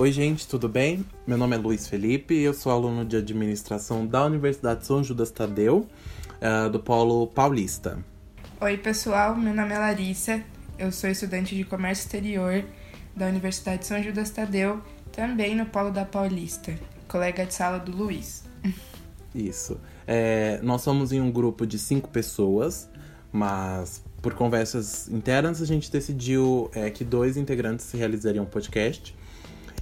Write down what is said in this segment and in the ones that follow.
Oi, gente, tudo bem? Meu nome é Luiz Felipe, eu sou aluno de administração da Universidade São Judas Tadeu, uh, do Polo Paulista. Oi, pessoal, meu nome é Larissa, eu sou estudante de comércio exterior da Universidade São Judas Tadeu, também no Polo da Paulista, colega de sala do Luiz. Isso. É, nós somos em um grupo de cinco pessoas, mas por conversas internas a gente decidiu é, que dois integrantes realizariam um podcast.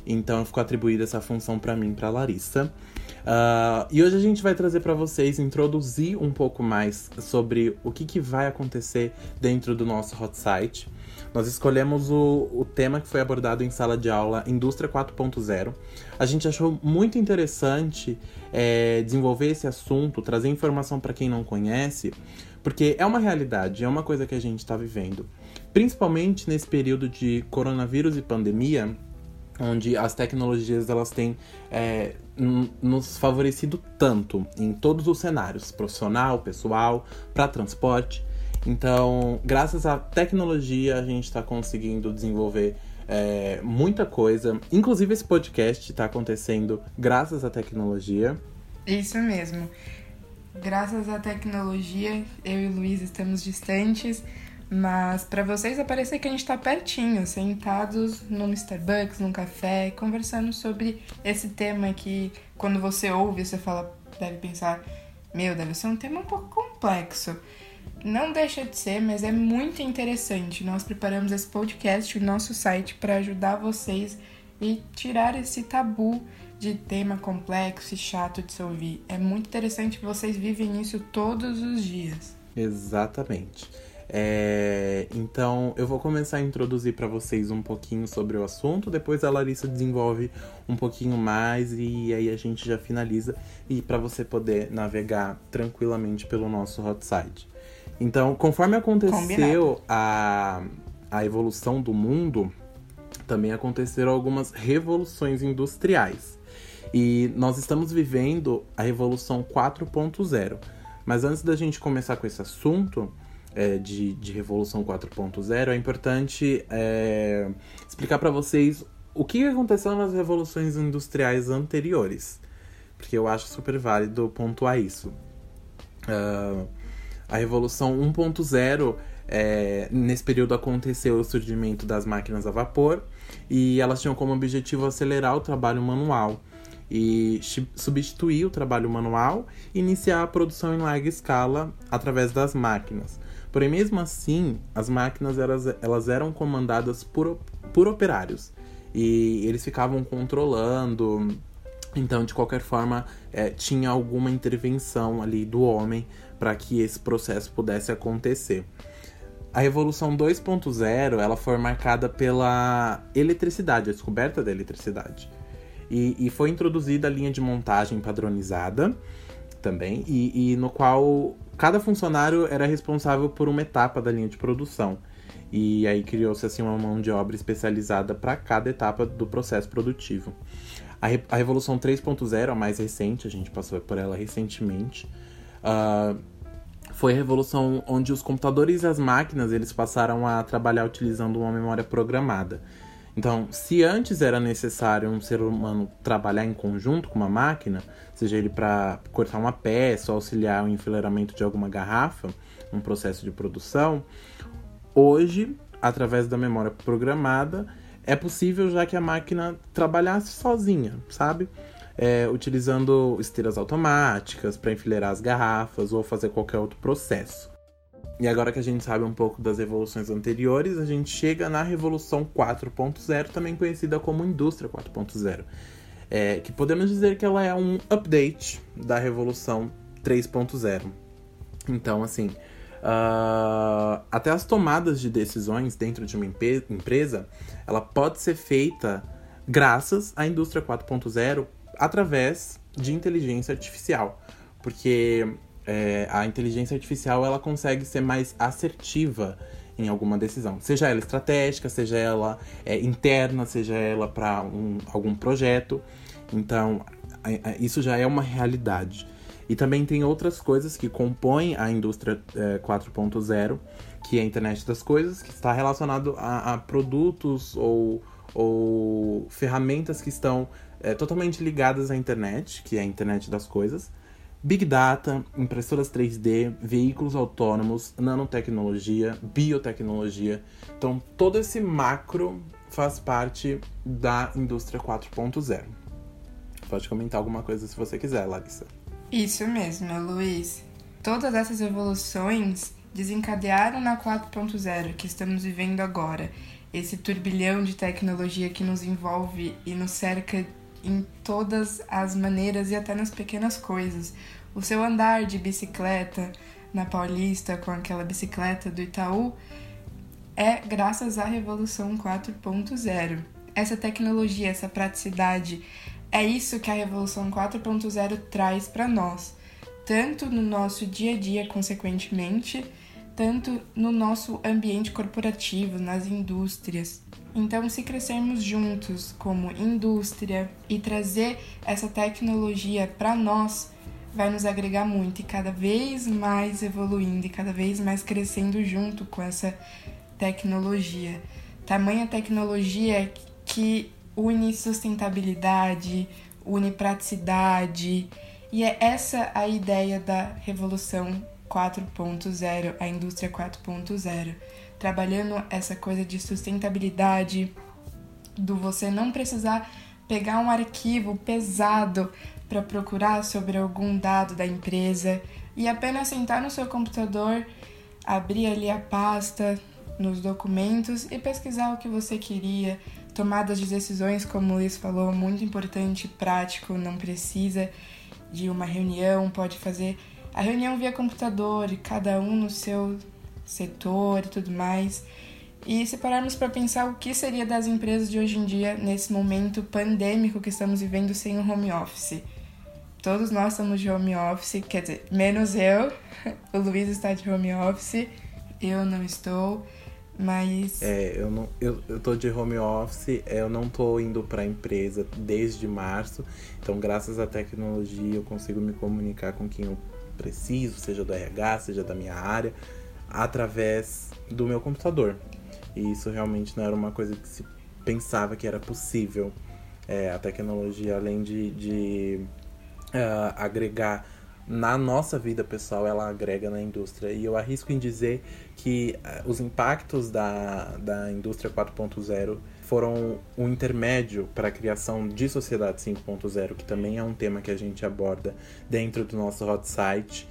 Então ficou atribuída essa função para mim, para Larissa. Uh, e hoje a gente vai trazer para vocês introduzir um pouco mais sobre o que, que vai acontecer dentro do nosso hot site. Nós escolhemos o, o tema que foi abordado em sala de aula Indústria 4.0. A gente achou muito interessante é, desenvolver esse assunto, trazer informação para quem não conhece, porque é uma realidade, é uma coisa que a gente está vivendo. Principalmente nesse período de coronavírus e pandemia, onde as tecnologias elas têm é, nos favorecido tanto em todos os cenários, profissional, pessoal, para transporte. Então, graças à tecnologia, a gente está conseguindo desenvolver é, muita coisa. Inclusive, esse podcast está acontecendo graças à tecnologia. Isso mesmo. Graças à tecnologia, eu e Luiz estamos distantes, mas para vocês aparecer que a gente está pertinho, sentados num Starbucks, num café, conversando sobre esse tema que quando você ouve, você fala, deve pensar, meu, deve ser um tema um pouco complexo. Não deixa de ser, mas é muito interessante. Nós preparamos esse podcast, o nosso site, para ajudar vocês e tirar esse tabu de tema complexo e chato de se ouvir. É muito interessante vocês vivem isso todos os dias. Exatamente. É, então, eu vou começar a introduzir para vocês um pouquinho sobre o assunto, depois a Larissa desenvolve um pouquinho mais e aí a gente já finaliza e para você poder navegar tranquilamente pelo nosso hot site. Então, conforme aconteceu a, a evolução do mundo, também aconteceram algumas revoluções industriais. E nós estamos vivendo a revolução 4.0. Mas antes da gente começar com esse assunto, é, de, de Revolução 4.0, é importante é, explicar para vocês o que aconteceu nas revoluções industriais anteriores. Porque eu acho super válido pontuar isso. Uh, a Revolução 1.0, é, nesse período aconteceu o surgimento das máquinas a vapor e elas tinham como objetivo acelerar o trabalho manual e substituir o trabalho manual e iniciar a produção em larga escala através das máquinas. Porém, mesmo assim, as máquinas elas, elas eram comandadas por, por operários. E eles ficavam controlando. Então, de qualquer forma, é, tinha alguma intervenção ali do homem para que esse processo pudesse acontecer. A Revolução 2.0 ela foi marcada pela eletricidade, a descoberta da eletricidade. E, e foi introduzida a linha de montagem padronizada também, e, e no qual cada funcionário era responsável por uma etapa da linha de produção. E aí criou-se assim uma mão de obra especializada para cada etapa do processo produtivo. A, Re a Revolução 3.0, a mais recente, a gente passou por ela recentemente, uh, foi a revolução onde os computadores e as máquinas eles passaram a trabalhar utilizando uma memória programada. Então, se antes era necessário um ser humano trabalhar em conjunto com uma máquina, seja ele para cortar uma peça, auxiliar o enfileiramento de alguma garrafa, um processo de produção, hoje, através da memória programada, é possível já que a máquina trabalhasse sozinha, sabe? É, utilizando esteiras automáticas para enfileirar as garrafas ou fazer qualquer outro processo. E agora que a gente sabe um pouco das revoluções anteriores, a gente chega na Revolução 4.0, também conhecida como Indústria 4.0. É, que podemos dizer que ela é um update da Revolução 3.0. Então, assim, uh, até as tomadas de decisões dentro de uma empresa, ela pode ser feita graças à Indústria 4.0 através de inteligência artificial. Porque é, a inteligência artificial ela consegue ser mais assertiva em alguma decisão, seja ela estratégica, seja ela é, interna, seja ela para um, algum projeto. Então, isso já é uma realidade. E também tem outras coisas que compõem a indústria é, 4.0, que é a internet das coisas, que está relacionado a, a produtos ou, ou ferramentas que estão é, totalmente ligadas à internet, que é a internet das coisas, Big Data, impressoras 3D, veículos autônomos, nanotecnologia, biotecnologia. Então, todo esse macro faz parte da indústria 4.0. Pode comentar alguma coisa se você quiser, Larissa. Isso mesmo, Luiz. Todas essas evoluções desencadearam na 4.0 que estamos vivendo agora. Esse turbilhão de tecnologia que nos envolve e nos cerca em todas as maneiras e até nas pequenas coisas. O seu andar de bicicleta na Paulista com aquela bicicleta do Itaú é graças à Revolução 4.0. Essa tecnologia, essa praticidade, é isso que a Revolução 4.0 traz para nós, tanto no nosso dia a dia, consequentemente, tanto no nosso ambiente corporativo, nas indústrias. Então, se crescermos juntos como indústria e trazer essa tecnologia para nós, vai nos agregar muito e cada vez mais evoluindo e cada vez mais crescendo junto com essa tecnologia. Tamanha tecnologia que une sustentabilidade, une praticidade, e é essa a ideia da revolução 4.0, a indústria 4.0, trabalhando essa coisa de sustentabilidade, do você não precisar pegar um arquivo pesado para procurar sobre algum dado da empresa e apenas sentar no seu computador, abrir ali a pasta nos documentos e pesquisar o que você queria. Tomadas de decisões, como o Luiz falou, muito importante, prático, não precisa de uma reunião, pode fazer a reunião via computador, cada um no seu setor e tudo mais. E se pararmos para pensar o que seria das empresas de hoje em dia nesse momento pandêmico que estamos vivendo sem o home office. Todos nós estamos de home office, quer dizer, menos eu. O Luiz está de home office, eu não estou. Mas. É, eu não. Eu, eu tô de home office, eu não tô indo pra empresa desde março. Então, graças à tecnologia, eu consigo me comunicar com quem eu preciso, seja do RH, seja da minha área, através do meu computador. E isso realmente não era uma coisa que se pensava que era possível. É, a tecnologia, além de, de uh, agregar na nossa vida pessoal, ela agrega na indústria. E eu arrisco em dizer que uh, os impactos da, da indústria 4.0 foram um intermédio para a criação de sociedade 5.0, que também é um tema que a gente aborda dentro do nosso hot site.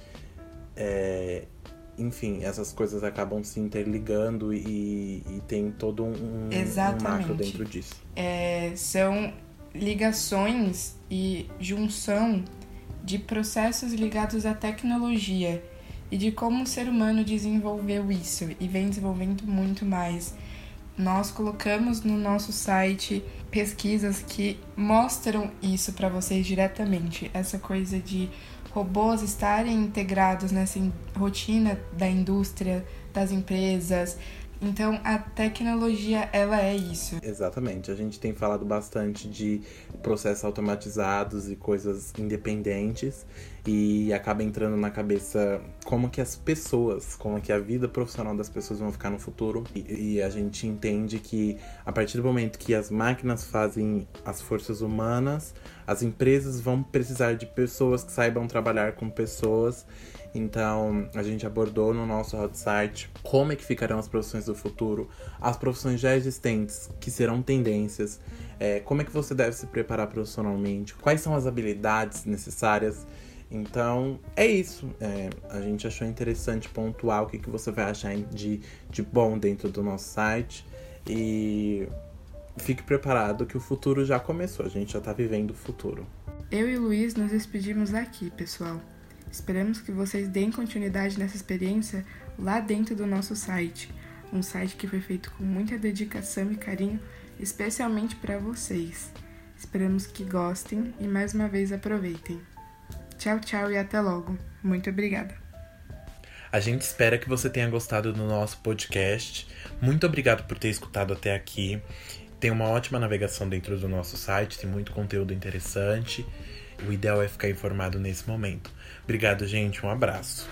É, enfim, essas coisas acabam se interligando e, e tem todo um, um macro dentro disso. É, são ligações e junção de processos ligados à tecnologia e de como o ser humano desenvolveu isso e vem desenvolvendo muito mais. Nós colocamos no nosso site pesquisas que mostram isso para vocês diretamente, essa coisa de robôs estarem integrados nessa rotina da indústria, das empresas, então a tecnologia ela é isso. Exatamente. A gente tem falado bastante de processos automatizados e coisas independentes e acaba entrando na cabeça como que as pessoas, como que a vida profissional das pessoas vão ficar no futuro. E, e a gente entende que a partir do momento que as máquinas fazem as forças humanas, as empresas vão precisar de pessoas que saibam trabalhar com pessoas então, a gente abordou no nosso hot site como é que ficarão as profissões do futuro, as profissões já existentes que serão tendências, é, como é que você deve se preparar profissionalmente, quais são as habilidades necessárias. Então, é isso. É, a gente achou interessante pontuar o que, que você vai achar de, de bom dentro do nosso site. E fique preparado que o futuro já começou, a gente já tá vivendo o futuro. Eu e o Luiz nos despedimos aqui, pessoal. Esperamos que vocês deem continuidade nessa experiência lá dentro do nosso site, um site que foi feito com muita dedicação e carinho, especialmente para vocês. Esperamos que gostem e mais uma vez aproveitem. Tchau, tchau e até logo. Muito obrigada. A gente espera que você tenha gostado do nosso podcast. Muito obrigado por ter escutado até aqui. Tem uma ótima navegação dentro do nosso site, tem muito conteúdo interessante. O ideal é ficar informado nesse momento. Obrigado, gente. Um abraço.